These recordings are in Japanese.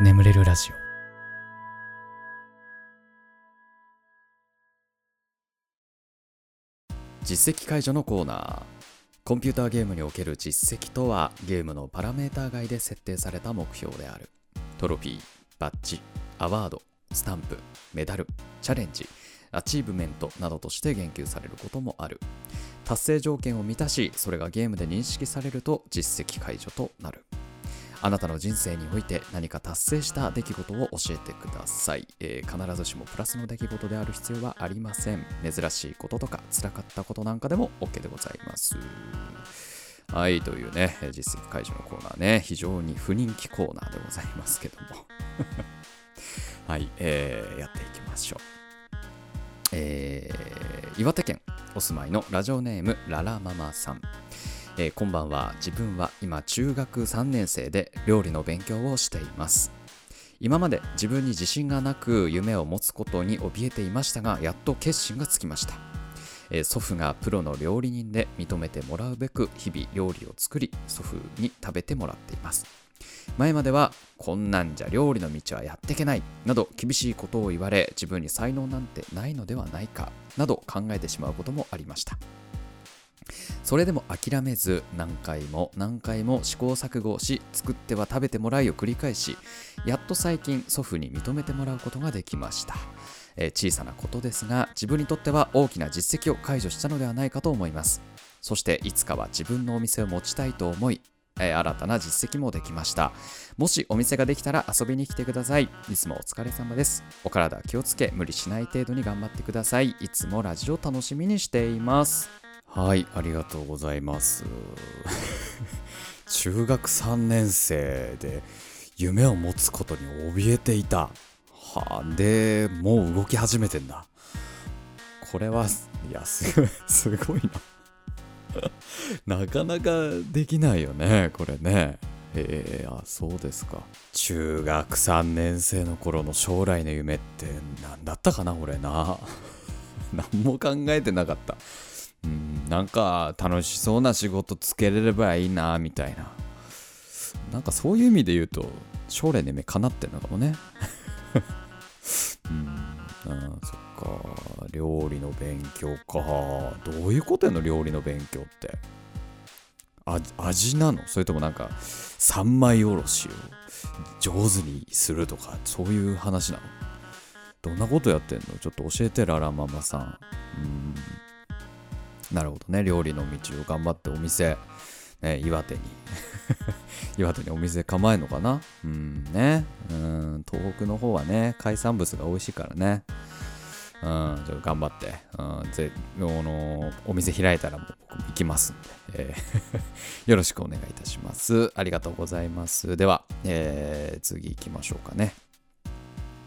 眠れるラジオ。実績解除のコーナー。コンピューターゲームにおける実績とはゲームのパラメーター外で設定された目標である。トロフィーバッジアワードスタンプメダルチャレンジアチーブメントなどとして言及されることもある。達成条件を満たしそれがゲームで認識されると実績解除となる。あなたの人生において何か達成した出来事を教えてください、えー必ずしもプラスの出来事である必要はありません。珍しいこととか辛かったことなんかでも OK でございます。はいというね実績解除のコーナーね。非常に不人気コーナーでございますけども。はい、えーやっていきましょう。えー岩手県お住まいのラジオネームララママさん。えーこんばんは自分は今中学3年生で料理の勉強をしています。今まで自分に自信がなく夢を持つことに怯えていましたがやっと決心がつきました、えー祖父がプロの料理人で認めてもらうべく日々料理を作り祖父に食べてもらっています。前まではこんなんじゃ料理の道はやっていけないなど厳しいことを言われ自分に才能なんてないのではないかなど考えてしまうこともありました。それでも諦めず何回も何回も試行錯誤し作っては食べてもらいを繰り返しやっと最近祖父に認めてもらうことができました、えー小さなことですが自分にとっては大きな実績を解除したのではないかと思います。そしていつかは自分のお店を持ちたいと思いえー新たな実績もできました。もしお店ができたら遊びに来てください。いつもお疲れ様です。お体気をつけ無理しない程度に頑張ってください。いつもラジオ楽しみにしています。はいありがとうございます。中学3年生で夢を持つことに怯えていた。はあでもう動き始めてんだ。これはいやす すごいな。なかなかできないよねこれね。えー、あそうですか。中学3年生の頃の将来の夢って何だったかな俺な。何も考えてなかった。うんなんか楽しそうな仕事つけれればいいなみたいな。なんかそういう意味で言うと将来の夢叶ってんのかもね。うんあそっか。料理の勉強か。どういうことやの料理の勉強って。味なの？それともなんか三枚おろしを上手にするとかそういう話なの？どんなことやってんの？ちょっと教えてララママさん。うん。なるほどね料理の道を頑張ってお店、ね、岩手に 岩手にお店構えるのかな？うんねうん東北の方はね海産物が美味しいからねうん、ちょっと頑張って、うん、ぜあのお店開いたらもう僕も行きますんで、えー よろしくお願いいたします。ありがとうございます。では、えー次行きましょうかね。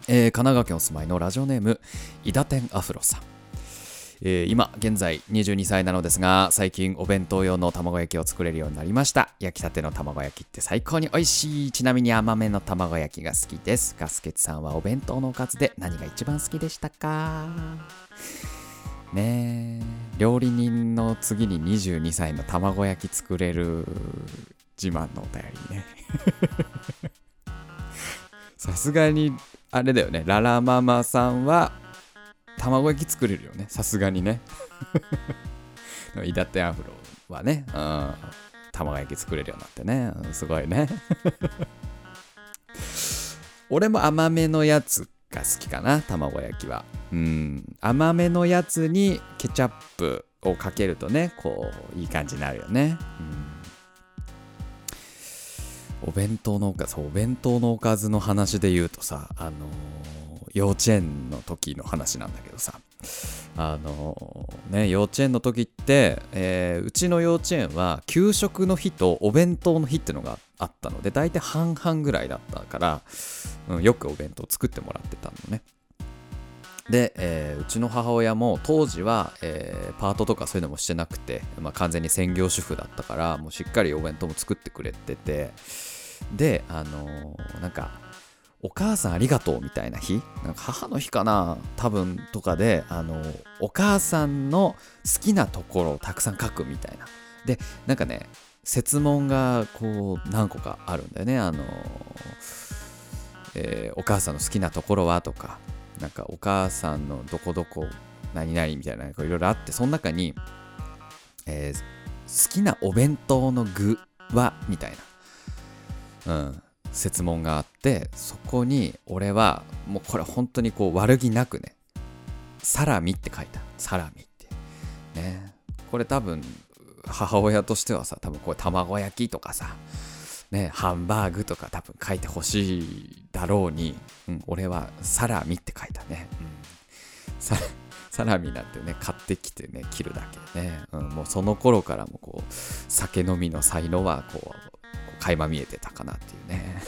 えー神奈川県お住まいのラジオネーム、伊田天アフロさん。えー今現在22歳なのですが最近お弁当用の卵焼きを作れるようになりました。焼きたての卵焼きって最高に美味しい。ちなみに甘めの卵焼きが好きです。ガスケツさんはお弁当のおかずで何が一番好きでしたか？ねえ。料理人の次に22歳の卵焼き作れる自慢のお便りね。さすがにあれだよね。ララママさんは卵焼き作れるよね。さすがにね。でもイダテアフロはね、うん、卵焼き作れるようになってね、うんすごいね。俺も甘めのやつが好きかな卵焼きは。うん。甘めのやつにケチャップをかけるとねこういい感じになるよね、うん、お弁当のおかずお弁当のおかずの話で言うとさあのー幼稚園の時の話なんだけどさ。あのね幼稚園の時って、えーうちの幼稚園は給食の日とお弁当の日ってのがあったの。で大体半々ぐらいだったから、うん、よくお弁当作ってもらってたのね。で、えーうちの母親も当時は、えーパートとかそういうのもしてなくて、まあ、完全に専業主婦だったからもうしっかりお弁当も作ってくれてて。であのーなんかお母さんありがとうみたいな日？なんか母の日かな？多分とかであのお母さんの好きなところをたくさん書くみたいな。でなんかね設問がこう何個かあるんだよね。あのえーお母さんの好きなところはとか、なんかお母さんのどこどこ何々みたいな、いろいろあって、その中に、えー好きなお弁当の具は？みたいな、うん、設問があって、そこに俺はもうこれ本当にこう悪気なくね、サラミって書いた。サラミって。ね。これ多分、母親としてはさ、多分これ卵焼きとかさ、ね、ハンバーグとか多分書いてほしいだろうに、うん、俺はサラミって書いたね。うん、ササラミなんてね、買ってきてね、切るだけね。うん、もうその頃からもこう、酒飲みの才能は、こう垣間見えてたかなっていうね。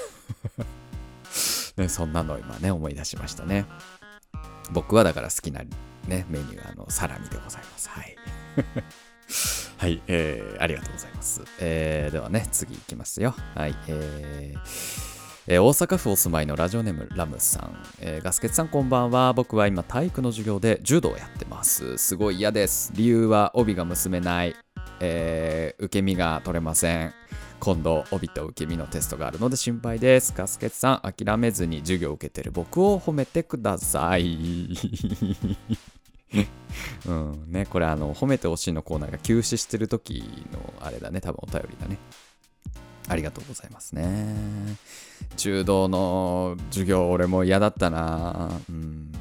ねそんなの今ね、思い出しましたね。僕はだから好きなね、メニュー、あの、サラミでございます。はい。はい、えー、ありがとうございます。えー、ではね、次いきますよ。はい、えーえー大阪府お住まいのラジオネームラムさん、えーガスケツさんこんばんは僕は今体育の授業で柔道をやってますすごい嫌です理由は帯が結べない、えー受け身が取れません今度帯と受け身のテストがあるので心配ですガスケツさん諦めずに授業を受けてる僕を褒めてください うんねこれあの褒めてほしいのコーナーが休止してる時のあれだね多分お便りだねありがとうございますね。柔道の授業、俺も嫌だったな。うん。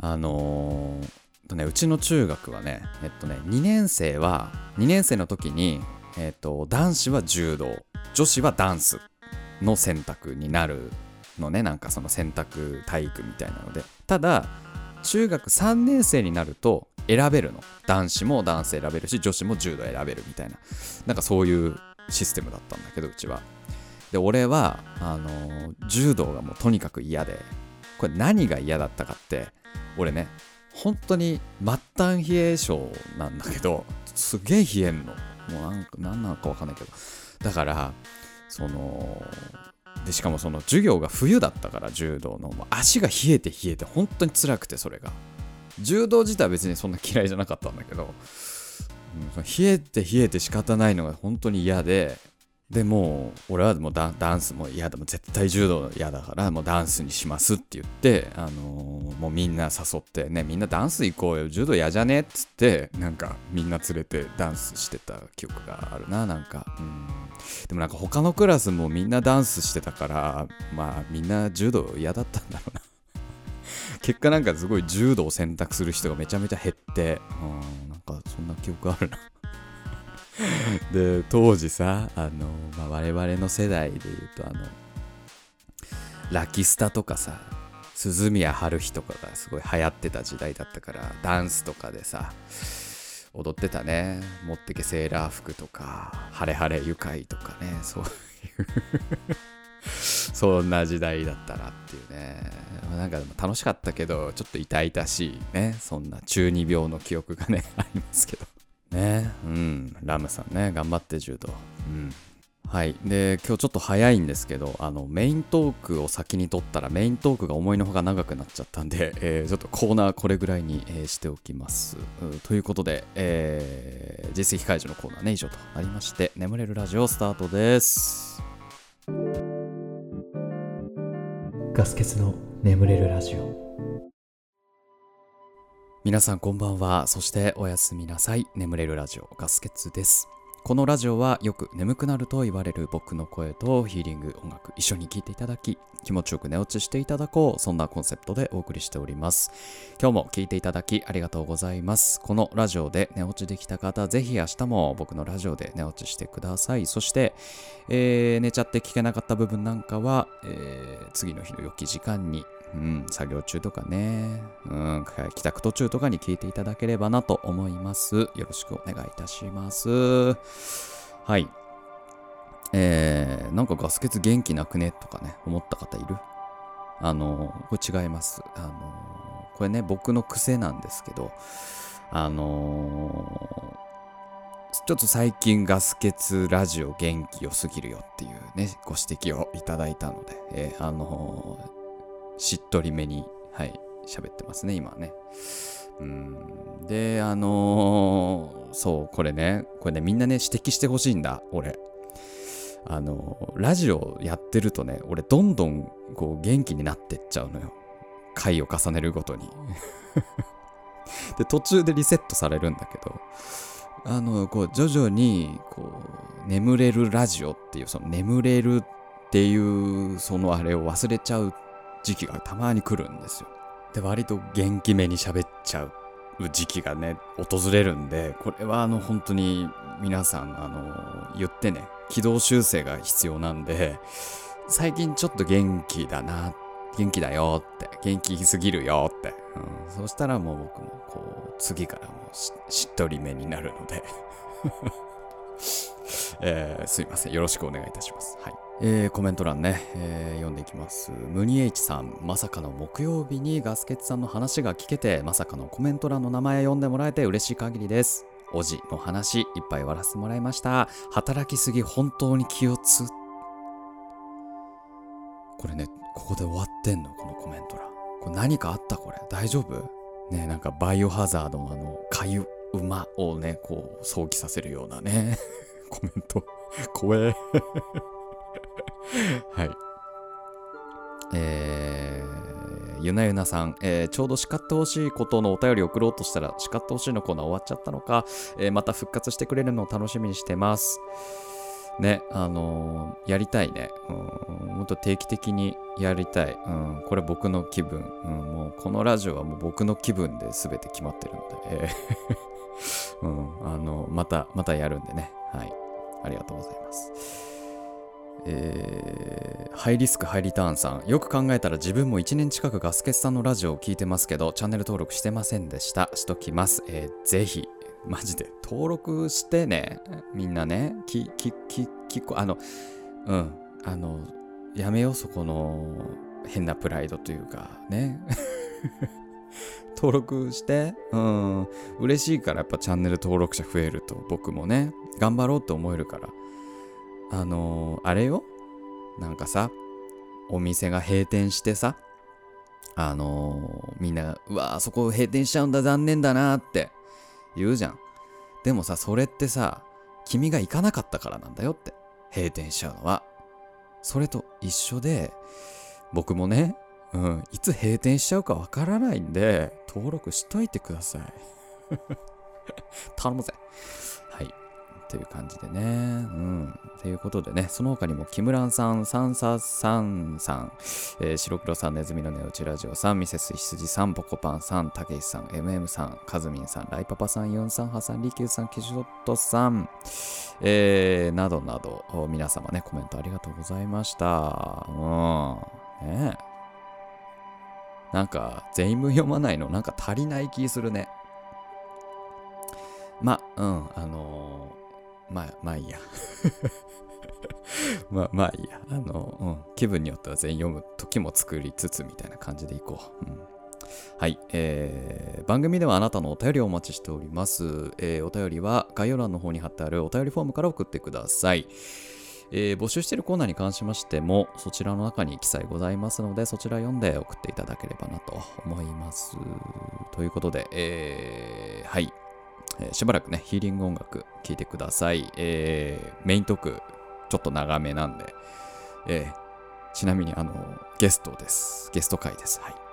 あのーとね、うちの中学はね、えっとね、2年生は、2年生の時に、えっと、男子は柔道、女子はダンスの選択になるのね、なんかその選択体育みたいなので。ただ、中学3年生になると選べるの。男子もダンス選べるし、女子も柔道選べるみたいな。なんかそういうシステムだったんだけどうちはで俺はあのー柔道がもうとにかく嫌でこれ何が嫌だったかって俺ね本当に末端冷え性なんだけどすげえ冷えんのもうなんか何なのか分かんないけど。だからそのでしかもその授業が冬だったから柔道の。足が冷えて冷えて本当に辛くてそれが。柔道自体は別にそんな嫌いじゃなかったんだけど。うん冷えて冷えて仕方ないのが本当に嫌で。でも俺はもうダンスも嫌だも絶対柔道嫌だからもうダンスにしますって言って、あのーもうみんな誘ってねみんなダンス行こうよ柔道嫌じゃねっつってなんかみんな連れてダンスしてた記憶があるななんか。うん。でもなんか他のクラスもみんなダンスしてたからまあみんな柔道嫌だったんだろうな。結果なんかすごい柔道を選択する人がめちゃめちゃ減って、うん、なんかそんな記憶あるな。で、当時さ、あの、まあ、我々の世代で言うと、あの、ラキスタとかさ、鈴宮春日とかがすごい流行ってた時代だったから、ダンスとかでさ、踊ってたね。持ってけセーラー服とか、ハレハレ愉快とかね、そういう そんな時代だったなっていうね。まなんかでも楽しかったけど、ちょっと痛々しいね。そんな中二病の記憶がね、ありますけど。ね。うん。ラムさんね、頑張って柔道。うん。はい。で、今日ちょっと早いんですけど、あの、メイントークを先に取ったら、メイントークが思いのほか長くなっちゃったんで、えーちょっとコーナーこれぐらいに、えーしておきます。ということで、えー実績解除のコーナーね、以上となりまして、眠れるラジオスタートです。ガス欠の眠れるラジオ皆さんこんばんは。そしておやすみなさい。眠れるラジオガスケツです。このラジオはよく眠くなると言われる僕の声とヒーリング音楽一緒に聴いていただき気持ちよく寝落ちしていただこうそんなコンセプトでお送りしております今日も聴いていただきありがとうございますこのラジオで寝落ちできた方ぜひ明日も僕のラジオで寝落ちしてくださいそして、えー寝ちゃって聞けなかった部分なんかは、えー次の日の良き時間にうん、作業中とかね、うん、帰宅途中とかに聞いていただければなと思います。よろしくお願いいたします。はい。えー、なんかガス欠元気なくね？とかね、思った方いる？あの、これ違います。あの、これね、僕の癖なんですけど、あのちょっと最近ガス欠ラジオ元気良すぎるよっていうね、ご指摘をいただいたので、えーあのしっとりめに、はい、喋ってますね、今はね。うん。で、あのーそう、これね、これね、みんなね、指摘してほしいんだ、俺。あのーラジオやってるとね、俺、どんどんこう元気になってっちゃうのよ回を重ねるごとにで途中でリセットされるんだけどあのこう徐々にこう眠れるラジオっていうその眠れるっていうそのあれを忘れちゃう時期がたまに来るんですよ。で割と元気めに喋っちゃう時期がね訪れるんでこれはあの本当に皆さんあの言ってね軌道修正が必要なんで最近ちょっと元気だな元気だよって元気すぎるよって、うん、そしたらもう僕もこう次からもししっとりめになるので。えー、すいませんよろしくお願いいたしますはいえー、コメント欄ね、えー、読んでいきます。ムニエイチさん、まさかの木曜日にガスケツさんの話が聞けて、まさかのコメント欄の名前読んでもらえて嬉しい限りです。おじの話、いっぱい終わらせてもらいました。働きすぎ、本当に気をつ。これね、ここで終わってんの、このコメント欄。これ何かあったこれ？大丈夫？ね、なんかバイオハザードのあの、かゆ馬をね、こう、想起させるようなね、コメント。怖え。はい。えー、ゆなゆなさん、えー、ちょうど叱ってほしいことのお便り送ろうとしたら、叱ってほしいのコーナー終わっちゃったのか、えー、また復活してくれるのを楽しみにしてます。ね、あのー、やりたいね。うん、もっと定期的にやりたい。うん、これ僕の気分。うん、もうこのラジオはもう僕の気分で全て決まってるので、えーうん、あの、また、またやるんでね。はい。ありがとうございます。えー、ハイリスクハイリターンさん。よく考えたら自分も1年近くガスケツさんのラジオを聞いてますけどチャンネル登録してませんでした。しときます、えー、ぜひ。マジで。登録してね。みんなね。ききききこあのうん。あのやめようそこの変なプライドというか。ね。登録してうん嬉しいからやっぱチャンネル登録者増えると僕もね頑張ろうと思えるからあのー、あれよなんかさ、お店が閉店してさ、あのー、みんな、うわーそこ閉店しちゃうんだ、残念だなって言うじゃん。でもさ、それってさ、君が行かなかったからなんだよって。閉店しちゃうのは。それと一緒で、僕もね、うん、いつ閉店しちゃうかわからないんで、登録しといてください。頼むぜ。はいという感じでね。うん。ということでね、その他にも、木村さん、サンサさんさん、えー、白黒さん、ネズミの寝落ちラジオさん、ミセス羊さん、ポコパンさん、たけしさん、MM さん、カズミンさん、ライパパさん、ユンさん、ハさん、リキューさん、キシュドットさん、えー、などなど、皆様ね、コメントありがとうございました。うん。ねなんか、全員分読まないの、なんか足りない気するね。ま、うん、あのーまあ、まあいいや。まあ、まあいいや。あの、うん、気分によっては全員読む時も作りつつみたいな感じでいこう。うんはい、えー、番組ではあなたのお便りをお待ちしております、えー、お便りは概要欄の方に貼ってあるお便りフォームから送ってください。えー、募集しているコーナーに関しましても、そちらの中に記載ございますので、そちら読んで送っていただければなと思います。ということで、えー、はい、えー、しばらくね、ヒーリング音楽聴いてください。えー、メイントーク、ちょっと長めなんで、えー、ちなみに、あの、ゲストです。ゲスト会です。はい。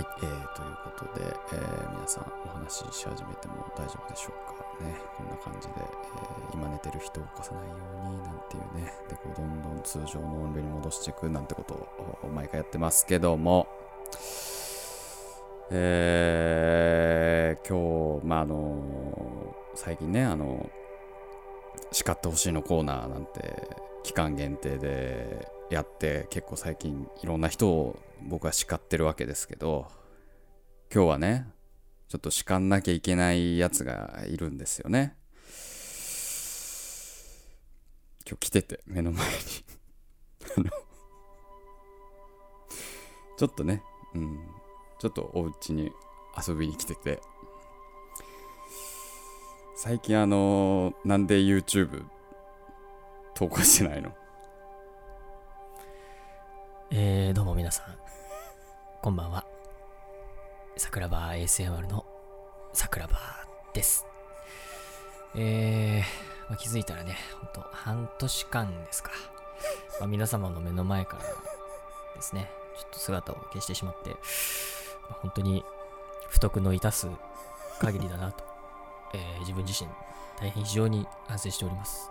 はい、えー、ということで、えー皆さんお話しし始めても大丈夫でしょうかね。こんな感じで、えー今寝てる人を起こさないようになんていうね、で、こうどんどん通常の音量に戻していくなんてことを毎回やってますけども、えー、今日、まあ、あの最近ね、あの、叱ってほしいのコーナーなんて期間限定でやって結構最近いろんな人を僕は叱ってるわけですけど今日はねちょっと叱んなきゃいけないやつがいるんですよね。今日来てて目の前に。ちょっとねうんちょっとお家に遊びに来てて。最近あのなんで YouTube 投稿してないの？えー、どうも皆さん、こんばんは。桜庭 ASMR の桜庭です。えー、まあ、気づいたらね、ほんと半年間ですか。まあ、皆様の目の前からですね、ちょっと姿を消してしまって、まあ本当に不徳の致す限りだなと、えー自分自身大変非常に反省しております。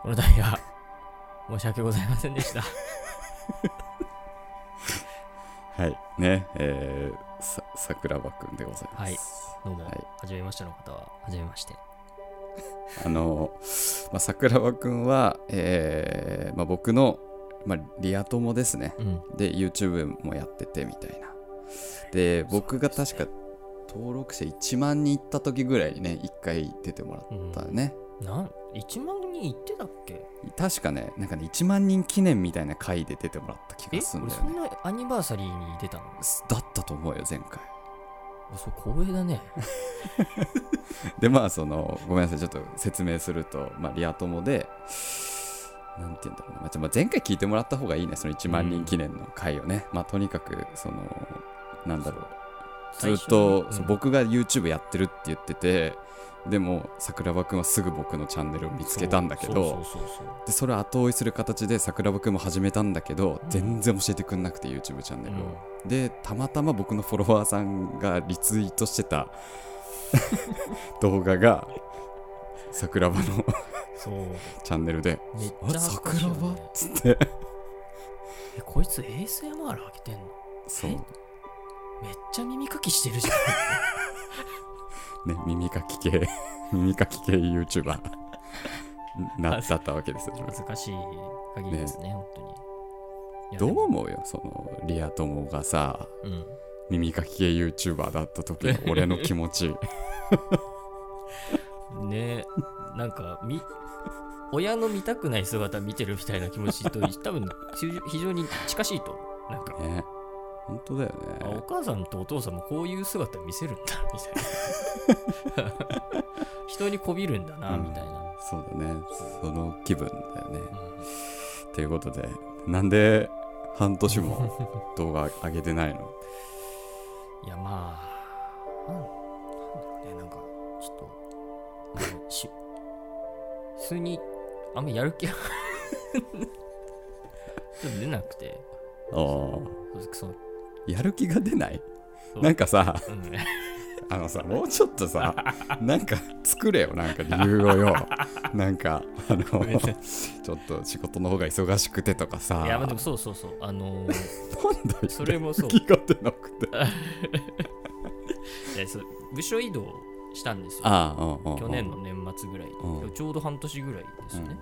この度は申し訳ございませんでした。はい。ねえー、さ桜庭くんでございます、はい。どうも、はい。はじめましての方は、はじめまして。あの、まあ、桜庭くんは、えーまあ、僕の、まあ、リア友ですね。うん。で YouTube もやっててみたいな。で僕が確か登録者1万人いった時ぐらいにね1回出てもらったね、なん、1万人いってたっけ？確かねなんかね1万人記念みたいな回で出てもらった気えがするんだよね。んなアニバーサリーに出たの？だったと思うよ前回。あそう光栄だね。でまあそのごめんなさいちょっと説明すると、まあ、リア友でなんて言うんだろうな、まあ前回聞いてもらった方がいいねその1万人記念の回をね、まあとにかくそのなんだろう。ずっと、うん。僕が YouTube やってるって言っててでも桜庭くんはすぐ僕のチャンネルを見つけたんだけどでそれを後追いする形で桜庭くんも始めたんだけど、うん。全然教えてくんなくて YouTube チャンネルを、うん。でたまたま僕のフォロワーさんがリツイートしてた 動画が桜庭のそう。チャンネルでめっ「あちゃ桜庭?」っつって。え、こいつ ASMR 上げてんの？そう。めっちゃ耳かきしてるじゃね耳かき系 耳かき系 YouTuber なだったわけですよん。恥ずかしい限りですね、本当に。どう思うよそのリア友がさうん。耳かき系 YouTuber だった時の 俺の気持ち。ねなんかみ親の見たくない姿見てるみたいな気持ちと多分非常に近しいとなんか、ね本当だよあおね母さんとお父さんもこういう姿見せるんだ みたいな。人にこびるんだな、うん。みたいな、そうだね。その気分だよね。うん。ということでなんで半年も 動画上げてないの？いやまあなんだろうね。なんかちょっとし普通にあんまやる気がちょっと出なくて。ああやる気が出ない？なんかさうん。あのさもうちょっとさなんか作れよ。なんか理由をよ。なんかあのちょっと仕事の方が忙しくてとかさ。いや、まあでもそうそうそう。あのー、なんだよ。それもそう。気が出なくて。いやそう部署移動したんですよ。ああうんうんうん。去年の年末ぐらい。に、うん。ちょうど半年ぐらいですよね。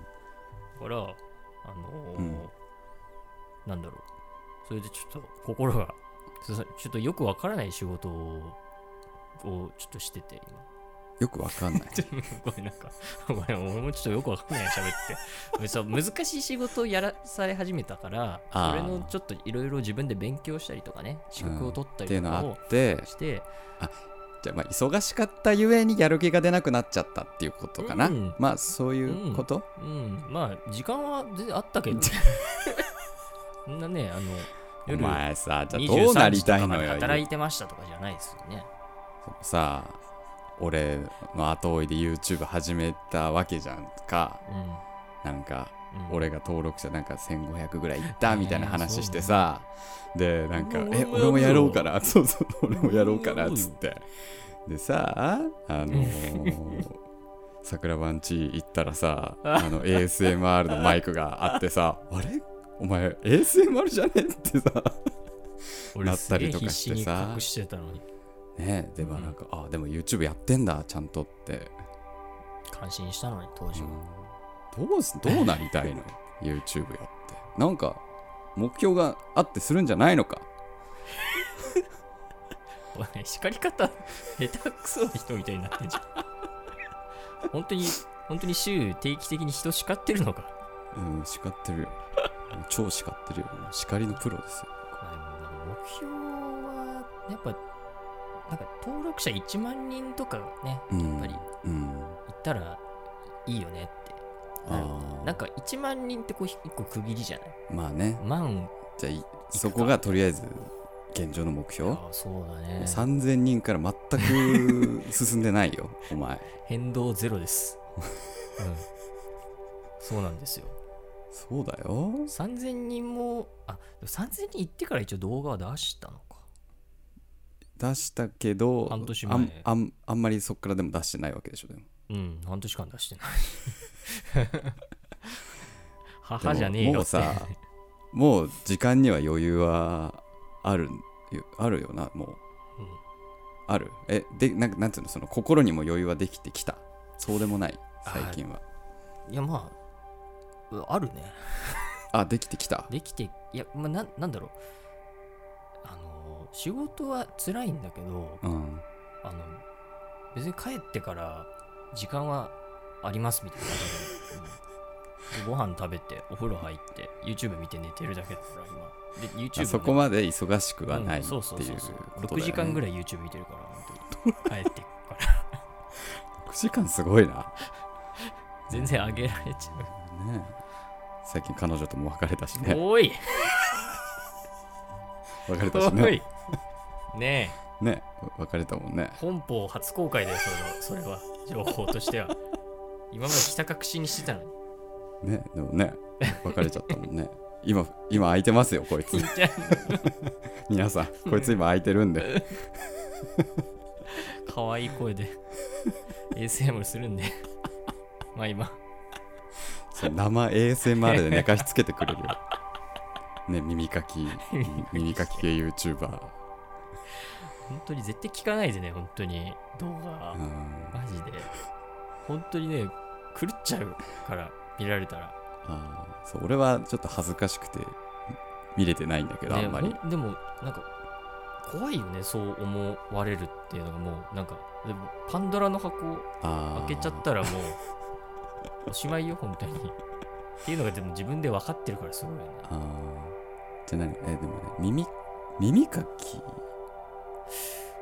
だから、あのーうん。なんだろう。それでちょっと心が、ちょっとよくわからない仕事ををちょっとしてて、よくわかんない。今。ごめん、なんか、ごめん、俺もちょっとよくわかんない喋って。そう難しい仕事をやらされ始めたから、それのちょっといろいろ自分で勉強したりとかね、資格を取ったりとかをして、じゃあまあ忙しかったゆえにやる気が出なくなっちゃったっていうことかな、うん。まあそういうこと、うん、まあ、時間は全然あったけど、そんなね、あの、お夜前さじゃあどうな23りたいのよ働いてましたとかじゃないですよね。さ俺の後追いで YouTube 始めたわけじゃんか。うん。なんかうん。俺が登録者なんか1500ぐらいいったみたいな話してさ、でなんか「うんえ俺もやろうかな」そうそう俺もやろうかな？っつって。でさあのー 桜番地行ったらさ あの ASMR のマイクがあってさ「あれ？お前 ASMR じゃね?」ってさ。俺なったりとかしてさ。隠してたのに。ねでもなんか、あでも YouTube やってんだちゃんとって、感心したのに当時は、どうすどうなりたいの？YouTube やって。なんか目標があってするんじゃないのか？お前叱り方下手くそな人みたいになってんじゃん。本当に本当に週定期的に人叱ってるのか？うん叱ってるよ超叱ってるよ叱りのプロですよ。目標はやっぱなんか登録者1万人とかねうんやっぱりうん行ったらいいよねって。なんか1万人ってこう一個区切りじゃない？まあね。万。じゃそこがとりあえず現状の目標？あそうだね。3000人から全く進んでないよお前。変動ゼロです、うん、そうなんですよそうだよ。3000人もあでも3000人行ってから一応動画は出したのか。出したけど半年前。あんあんあんまりそっからでも出してないわけでしょでも。うん半年間出してない。母じゃねえよって。もうさもう時間には余裕はあるあるよなもう。うん。ある？えでなんかなんていうのその心にも余裕はできてきた。そうでもない最近は。いやまあうあるね。あできてきた。できていやまあなんなんだろう。あの仕事は辛いんだけどうん。あの別に帰ってから時間はありますみたいな。感じで、うん。でご飯食べてお風呂入って YouTube 見て寝てるだけだから今。で YouTube あそこまで忙しくはないっていう。うんそうそうそうそう。こと6時間ぐらい YouTube 見てるから本当に。帰ってから。6時間すごいな。全然上げられちゃね最近彼女とも別れたしう、ね。おい。別れたしおねい。ねえ。ね別れたもんね。本邦初公開だよそれはそれは。情報としては。今までひた隠しにしてたのに。ねでもね別れちゃったもんね。今今空いてますよこいつ。皆さんこいつ今空いてるんで。可愛い声で ASMR するんで。まあ今そう生 ASMR で寝かしつけてくれるよ。ね耳かき。耳かき系 YouTuber 本当に絶対聞かないでね本当に。動画。うん。マジで。本当にね狂っちゃうから見られたら。あーそう俺はちょっと恥ずかしくて見れてないんだけど、ねあんまり。でもなんか怖いよねそう思われるっていうのがもうなんかでもパンドラの箱開けちゃったらもうおしまいよ本当に。っていうのがでも自分で分かってるからすごいよね。あー。じゃあ何？えでもね耳耳かき？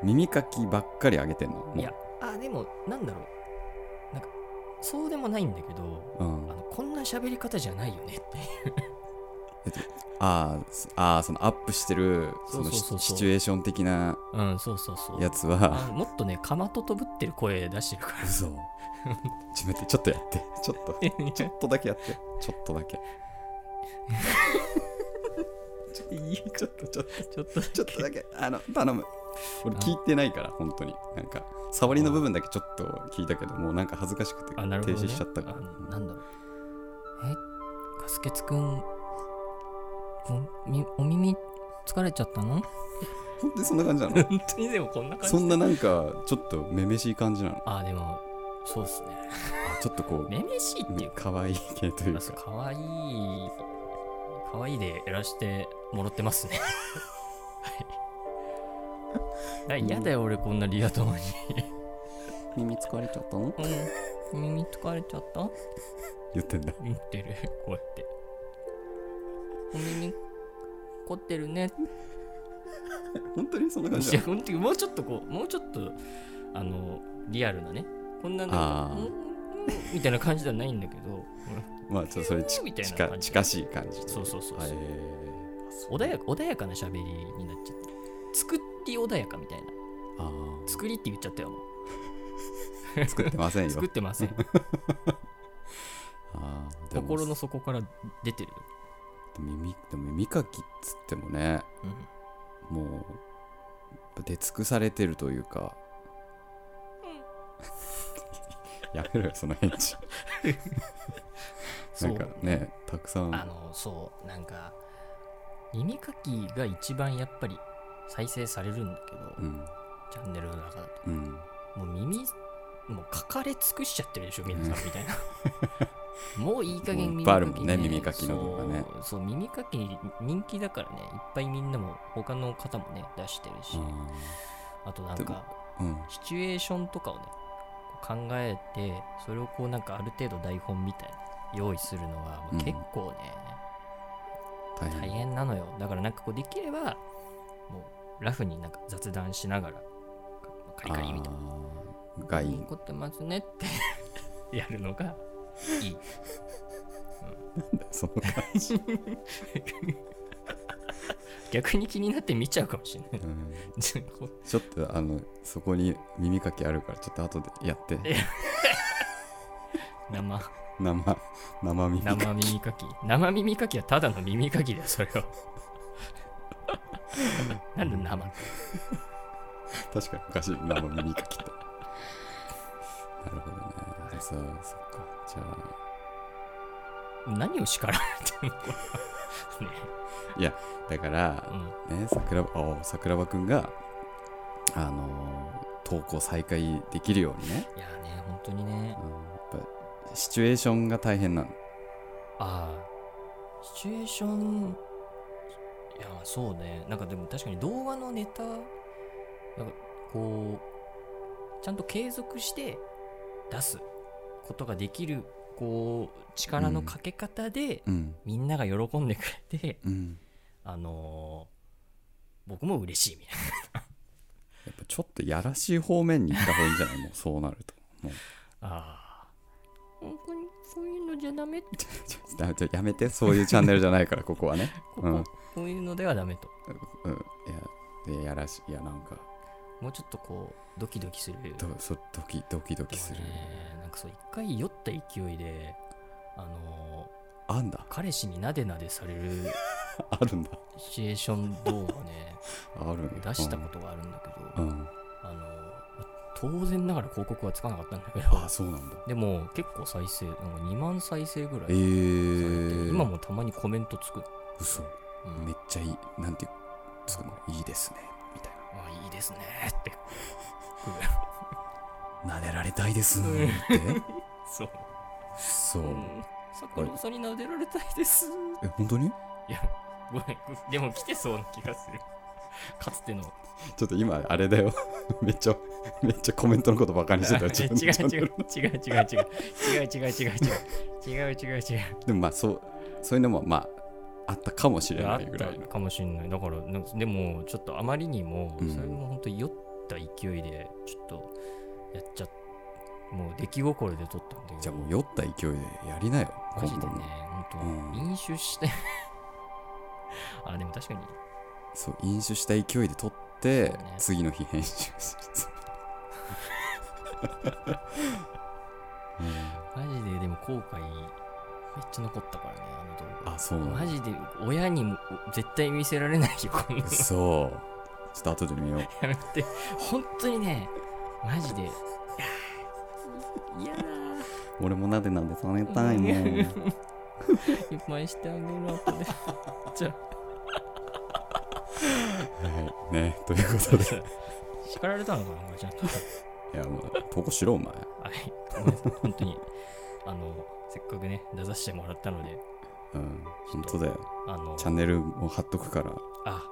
耳かきばっかりあげてんの？もう。いやあでもなんだろう。なんかそうでもないんだけどうん。あのこんな喋り方じゃないよねってあーそあーそのアップしてるそのそうそうそう。そうシシチュエーション的なうんそうそうそう。やつあはのもっとねかまととぶってる声出してるから。嘘ちょっと待ってちょっとやって。ちょっと。ちょっとだけやって。ちょっとだけ。ちょっとちょっとちょっとちょっとだけ。あの頼む。俺聞いてないから本当に。なんか触りの部分だけちょっと聞いたけどもうなんか恥ずかしくて停止しちゃったから、あなんだろう。え？ガスケツくんお耳疲れちゃったの？本当にそんな感じなの？本当にでもこんな感じ。そんななんかちょっとめめしい感じなの？あでもそうっすね。ちょっとこうめめしいっていうか。可愛い系というか。かわいいかわいいでやらしてもらってますね。はい。やだよ俺こんなリア友に。耳疲れちゃったの？うん。耳疲れちゃった？言ってんだ。言ってる。こうやってお耳凝ってるね。本当にそんな感いやじなの本当にもうちょっとこうもうちょっとあのリアルなね。こんななんかあー。うんうんみたいな感じではないんだけど、まあちょっとそれちみたいな近感じ近しい感じそうそうそうそう。へ穏やか穏やかな喋りになっちゃって。作り穏やかみたいな。ー。あ作りって言っちゃったよもう。ー 作ってませんよ。作ってません。心の底から出てるよ、耳でも耳かきっつってもねうん、もう出尽くされてるというか、やめろよその返事。そなんうかねたくさん。あのそうなんか耳かきが一番やっぱり再生されるんだけど、うん。チャンネルの中だと。うん。もう耳もう書かれ尽くしちゃってるでしょ皆さん。みたいな もういい加減耳かき、もういっぱいあるもんね耳かきの動画ね。そう耳かき人気だからねいっぱいみんなも他の方もね出してるし。あとなんかうん。シチュエーションとかをねこう考えてそれをこうなんかある程度台本みたいな用意するのがうん。結構ね、大変。大変なのよ。だからなんかこうできればもうラフになんか雑談しながらカリカリみたいな。がいい怒ってますねって やるのがいい。その感じ、逆に気になって見ちゃうかもしれない。うん。こちょっとあのそこに耳かきあるからちょっと後でやって。え生。生。生耳かき。生耳かき。生耳かきはただの耳かきだよそれは。なんで生確かにおかしい生耳かきって。なるほどね。でさそじゃあ。何を叱られてんの？こ れねだからうん。ね桜庭あ桜庭くんがあのー投稿再開できるようにね、いやね本当にね。うん、やっぱシチュエーションが大変なの。ああシチュエーションいやそうね。なんかでも確かに動画のネタなんかこうちゃんと継続して出すことができるこう力のかけ方で、うん。みんなが喜んでくれてうん。あのー僕も嬉しいみたいやっぱちょっとやらしい方面に行った方がいいんじゃない？もうそうなると。もう。なああ本当にそういうのじゃダメ？ってやめてそういうチャンネルじゃないからここはね。ここ、うんこういうのではダメと。うん。いやでやらしいやなんかもうちょっとこうドキドキする。どそドキドキドキする。ねなんかそう一回酔った勢いであのあんだ。ー彼氏になでなでされる あるんだ。シチュエーション動画をね ある出したことがあるんだけど、うん、うん。あのー当然ながら広告はつかなかったんだけどあそうなんだ。でも結構再生なんか2万再生ぐらいさえー、今もたまにコメントつく、嘘。うん。めっちゃいいなんてつくの？いいですねあいいですね。って。撫でられたいです。って？そう、そう。うん、桜さんになでられたいです。え本当に？いやごめん。でも来てそうな気がする。かつての。ちょっと今あれだよ。めっちゃめっちゃコメントのことバカにしてた違う自分のチャンネ違うル。違う違う違う違う。違う違う違う違う。違う違う違う。でもまあそうそういうのもまああったかもしれないぐらいかもしれない。だからでもちょっとあまりにもうん。それも本当酔った勢いでちょっとやっちゃもう出来心で撮ったんだけど。じゃあもう酔った勢いでやりなよマジでね本当、うん。飲酒して。あでも確かに。そう飲酒した勢いで撮って、ね。次の日編集する。う んマジででも後悔めっちゃ残ったからねあの動画。あそうマジで親にも絶対見せられないよこんなの。そう。ちょっと後で見よう。やめて。本当にねマジで。いやー。嫌だー俺もなでなでされたいもんいっぱいしてあげる後で じゃはい。ねということで。あ叱られたのかなちゃんといやもう投稿しろお前。はい。ごめんなさい。本当に。あのせっかくね出させてもらったのでうん本当だよあのチャンネルも貼っとくからあ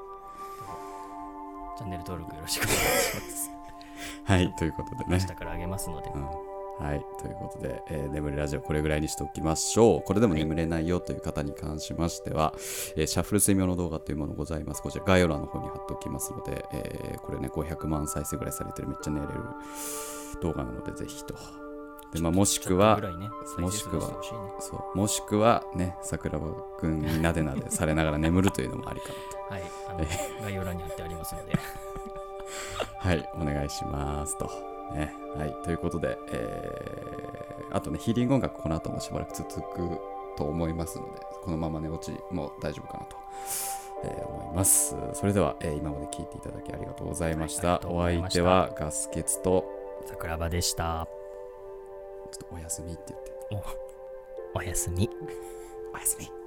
チャンネル登録よろしくお願いします はいということでね明日からあげますのでうんはい。ということで、えー眠れラジオこれぐらいにしておきましょう。これでも眠れないよという方に関しましては、えーシャッフル睡眠の動画というものございます。こちら概要欄の方に貼っておきますので、えーこれね、500万再生ぐらいされてるめっちゃ寝れる動画なので、ぜひと。で、まあ、もしくはねもしくはねそう、もしくはね、桜庭くんになでなでされながら眠るというのもありかなはいあの概要欄に貼ってありますのでと。はい、お願いしますと。ね。はい。ということで、えー、あとね、ヒーリング音楽この後もしばらく続くと思いますので、このまま寝落ちも大丈夫かなと、えー思います。それでは、えー今まで聞いていただきありがとうございました。はいお相手はガスケツと、桜庭でした。ちょっとおやすみって言って。お、おやすみ。おやすみ。